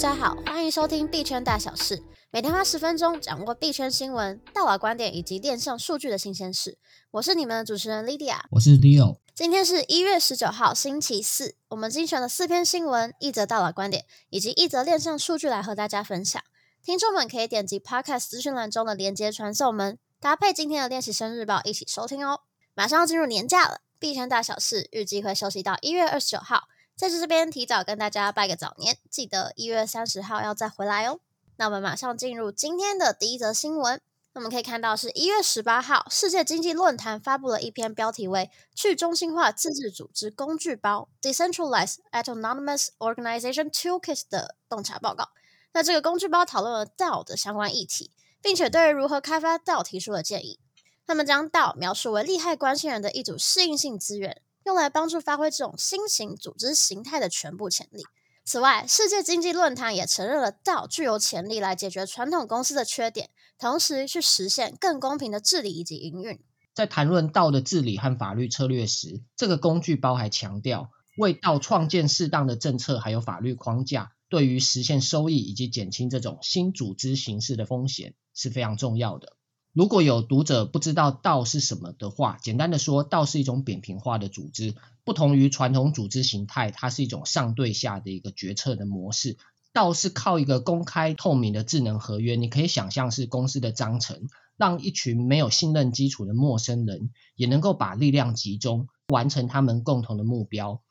家好，欢迎收听币圈大小事，每天花十分钟掌握币圈新闻、大佬观点以及链上数据的新鲜事。我是你们的主持人 Lydia，我是 Leo。今天是一月十九号，星期四。我们精选了四篇新闻、一则大佬观点以及一则链上数据来和大家分享。听众们可以点击 Podcast 资讯栏中的连接传送门，搭配今天的练习生日报一起收听哦。马上要进入年假了，币圈大小事预计会休息到一月二十九号。在这边提早跟大家拜个早年，记得一月三十号要再回来哦。那我们马上进入今天的第一则新闻。那我们可以看到，是一月十八号，世界经济论坛发布了一篇标题为《去中心化自治组织工具包 （Decentralized Autonomous Organization Toolkit）》的洞察报告。那这个工具包讨论了 DAO 的相关议题，并且对于如何开发 DAO 提出了建议。他们将 DAO 描述为利害关系人的一组适应性资源。用来帮助发挥这种新型组织形态的全部潜力。此外，世界经济论坛也承认了 DAO 具有潜力来解决传统公司的缺点，同时去实现更公平的治理以及营运。在谈论 DAO 的治理和法律策略时，这个工具包还强调，为 DAO 创建适当的政策还有法律框架，对于实现收益以及减轻这种新组织形式的风险是非常重要的。如果有读者不知道 DAO 是什么的话，简单的说，DAO 是一种扁平化的组织，不同于传统组织形态，它是一种上对下的一个决策的模式。DAO 是靠一个公开透明的智能合约，你可以想象是公司的章程，让一群没有信任基础的陌生人也能够把力量集中，完成他们共同的目标。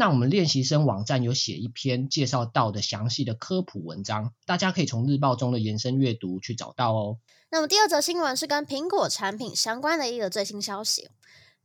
那我们练习生网站有写一篇介绍到的详细的科普文章，大家可以从日报中的延伸阅读去找到哦。那么第二则新闻是跟苹果产品相关的一个最新消息。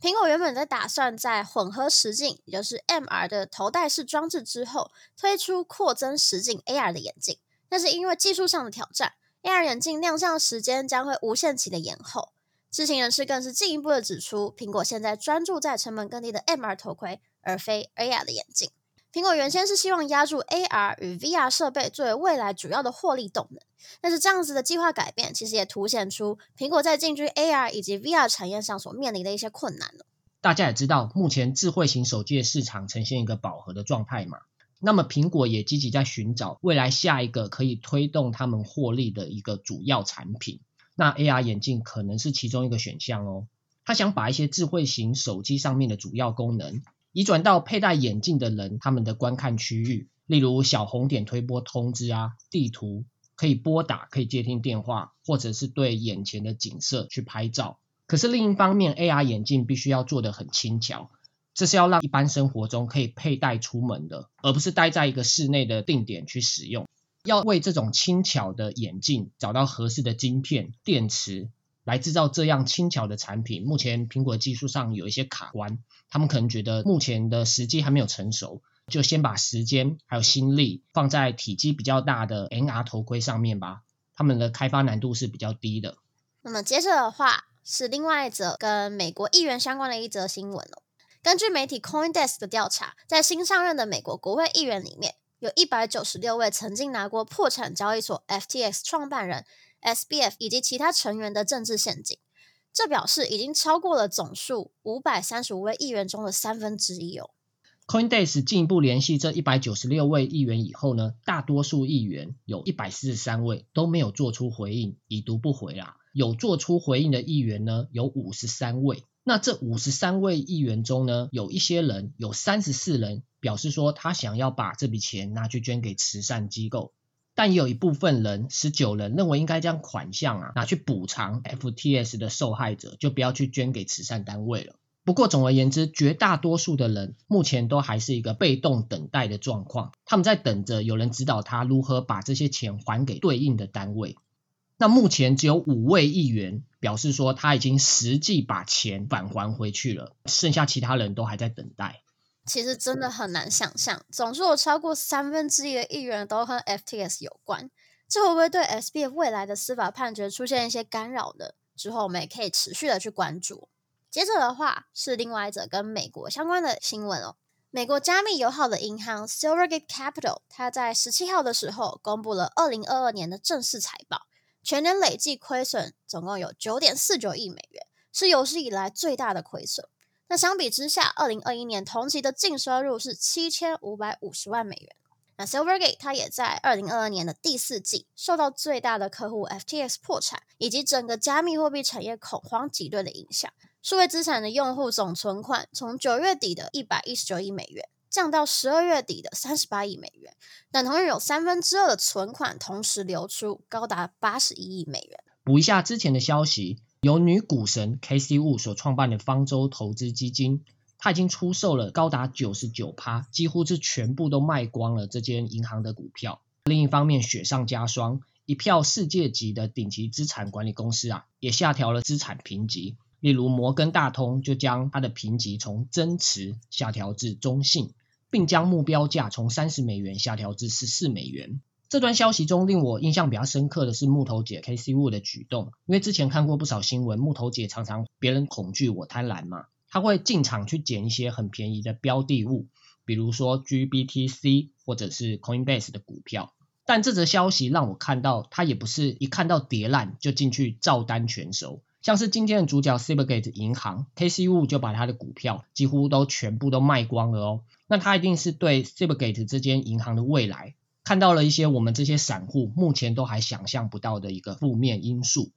苹果原本在打算在混合实境，也就是 MR 的头戴式装置之后，推出扩增实境 AR 的眼镜，但是因为技术上的挑战，AR 眼镜亮相时间将会无限期的延后。知情人士更是进一步的指出，苹果现在专注在成本更低的 MR 头盔。而非 AR 的眼镜。苹果原先是希望押注 AR 与 VR 设备作为未来主要的获利动能，但是这样子的计划改变，其实也凸显出苹果在进军 AR 以及 VR 产业上所面临的一些困难。大家也知道，目前智慧型手机的市场呈现一个饱和的状态嘛，那么苹果也积极在寻找未来下一个可以推动他们获利的一个主要产品。那 AR 眼镜可能是其中一个选项哦。他想把一些智慧型手机上面的主要功能。移转到佩戴眼镜的人，他们的观看区域，例如小红点推播通知啊，地图可以拨打，可以接听电话，或者是对眼前的景色去拍照。可是另一方面，AR 眼镜必须要做得很轻巧，这是要让一般生活中可以佩戴出门的，而不是待在一个室内的定点去使用。要为这种轻巧的眼镜找到合适的晶片、电池。来制造这样轻巧的产品，目前苹果技术上有一些卡关，他们可能觉得目前的时机还没有成熟，就先把时间还有心力放在体积比较大的 NR 头盔上面吧。他们的开发难度是比较低的。那么接着的话是另外一则跟美国议员相关的一则新闻哦。根据媒体 CoinDesk 的调查，在新上任的美国国会议员里面，有一百九十六位曾经拿过破产交易所 FTX 创办人。SBF 以及其他成员的政治陷阱，这表示已经超过了总数五百三十五位议员中的三分之一哦。CoinDesk 进一步联系这一百九十六位议员以后呢，大多数议员有一百四十三位都没有做出回应，已读不回啦。有做出回应的议员呢，有五十三位。那这五十三位议员中呢，有一些人有三十四人表示说，他想要把这笔钱拿去捐给慈善机构。但也有一部分人，十九人认为应该将款项啊拿去补偿 FTS 的受害者，就不要去捐给慈善单位了。不过总而言之，绝大多数的人目前都还是一个被动等待的状况，他们在等着有人指导他如何把这些钱还给对应的单位。那目前只有五位议员表示说他已经实际把钱返还回去了，剩下其他人都还在等待。其实真的很难想象，总数有超过三分之一的议员都和 FTX 有关，这会不会对 SBF 未来的司法判决出现一些干扰呢？之后我们也可以持续的去关注。接着的话是另外一则跟美国相关的新闻哦，美国加密友好的银行 Silvergate Capital，它在十七号的时候公布了二零二二年的正式财报，全年累计亏损总共有九点四九亿美元，是有史以来最大的亏损。那相比之下，二零二一年同期的净收入是七千五百五十万美元。那 Silvergate 它也在二零二二年的第四季受到最大的客户 FTX 破产以及整个加密货币产业恐慌挤兑的影响，数位资产的用户总存款从九月底的一百一十九亿美元降到十二月底的三十八亿美元，但同样有三分之二的存款同时流出，高达八十一亿美元。补一下之前的消息，由女股神 Casey Wood 所创办的方舟投资基金。他已经出售了高达九十九趴，几乎是全部都卖光了这间银行的股票。另一方面，雪上加霜，一票世界级的顶级资产管理公司啊，也下调了资产评级。例如摩根大通就将它的评级从增持下调至中性，并将目标价从三十美元下调至十四美元。这段消息中令我印象比较深刻的是木头姐 Casey Wu 的举动，因为之前看过不少新闻，木头姐常常别人恐惧我贪婪嘛。他会进场去捡一些很便宜的标的物，比如说 GBTC 或者是 Coinbase 的股票。但这则消息让我看到，他也不是一看到跌烂就进去照单全收。像是今天的主角 Silvergate 银行，Casey Wu 就把他的股票几乎都全部都卖光了哦。那他一定是对 Silvergate 这间银行的未来看到了一些我们这些散户目前都还想象不到的一个负面因素。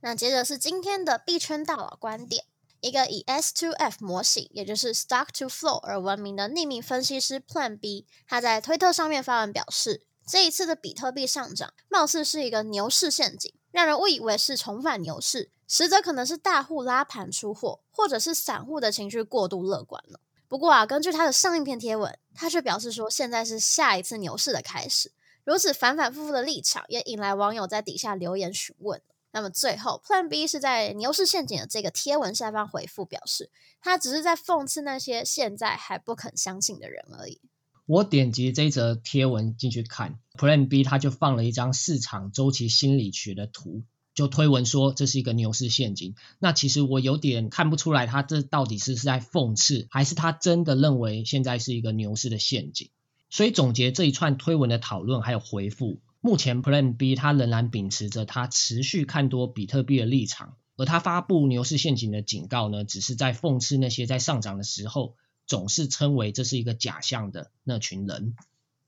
那接着是今天的币圈大佬观点。一个以 S2F 模型，也就是 Stock to Flow 而闻名的匿名分析师 Plan B，他在推特上面发文表示，这一次的比特币上涨，貌似是一个牛市陷阱，让人误以为是重返牛市，实则可能是大户拉盘出货，或者是散户的情绪过度乐观了。不过啊，根据他的上一篇贴文，他却表示说，现在是下一次牛市的开始。如此反反复复的立场，也引来网友在底下留言询问。那么最后，Plan B 是在牛市陷阱的这个贴文下方回复表示，他只是在讽刺那些现在还不肯相信的人而已。我点击这则贴文进去看，Plan B 他就放了一张市场周期心理学的图，就推文说这是一个牛市陷阱。那其实我有点看不出来，他这到底是是在讽刺，还是他真的认为现在是一个牛市的陷阱？所以总结这一串推文的讨论还有回复。目前 Plan B 他仍然秉持着他持续看多比特币的立场，而他发布牛市陷阱的警告呢，只是在讽刺那些在上涨的时候总是称为这是一个假象的那群人。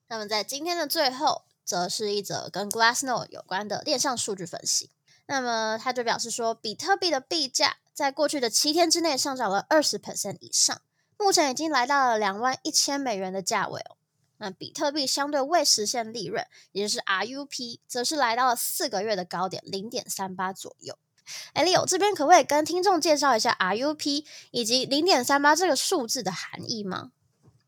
那么在今天的最后，则是一则跟 Glassnode 有关的链上数据分析。那么他就表示说，比特币的币价在过去的七天之内上涨了二十 percent 以上，目前已经来到了两万一千美元的价位哦。那比特币相对未实现利润，也就是 RUP，则是来到了四个月的高点零点三八左右。哎李友这边可不可以跟听众介绍一下 RUP 以及零点三八这个数字的含义吗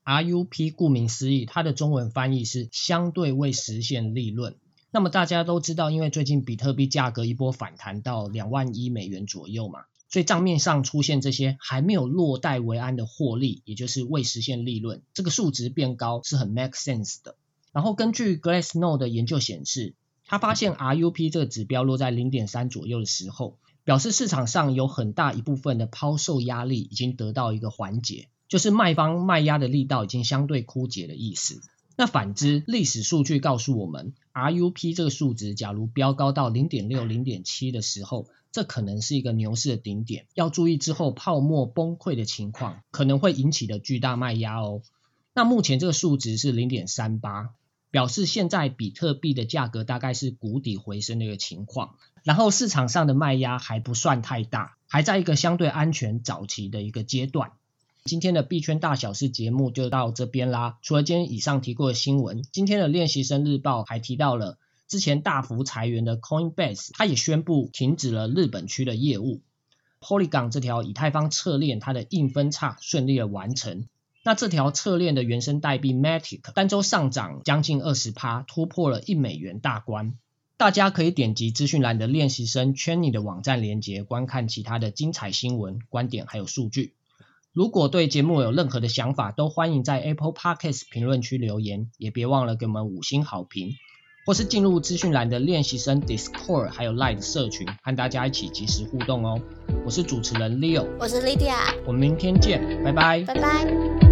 ？RUP 顾名思义，它的中文翻译是相对未实现利润。那么大家都知道，因为最近比特币价格一波反弹到两万一美元左右嘛。所以账面上出现这些还没有落袋为安的获利，也就是未实现利润，这个数值变高是很 make sense 的。然后根据 Glassnode 的研究显示，他发现 RUP 这个指标落在零点三左右的时候，表示市场上有很大一部分的抛售压力已经得到一个缓解，就是卖方卖压的力道已经相对枯竭的意思。那反之，历史数据告诉我们，RUP 这个数值假如飙高到零点六、零点七的时候，这可能是一个牛市的顶点，要注意之后泡沫崩溃的情况可能会引起的巨大卖压哦。那目前这个数值是零点三八，表示现在比特币的价格大概是谷底回升的一个情况，然后市场上的卖压还不算太大，还在一个相对安全早期的一个阶段。今天的币圈大小事节目就到这边啦。除了今天以上提过的新闻，今天的练习生日报还提到了。之前大幅裁员的 Coinbase，它也宣布停止了日本区的业务。Polygon 这条以太坊侧链，它的硬分叉顺利的完成。那这条侧链的原生代币 Matic 单周上涨将近二十趴，突破了一美元大关。大家可以点击资讯栏的练习生圈里的网站连接，观看其他的精彩新闻、观点还有数据。如果对节目有任何的想法，都欢迎在 Apple Podcast 评论区留言，也别忘了给我们五星好评。或是进入资讯栏的练习生 Discord，还有 Line 社群，和大家一起及时互动哦。我是主持人 Leo，我是 Lydia，我们明天见，拜拜，拜拜。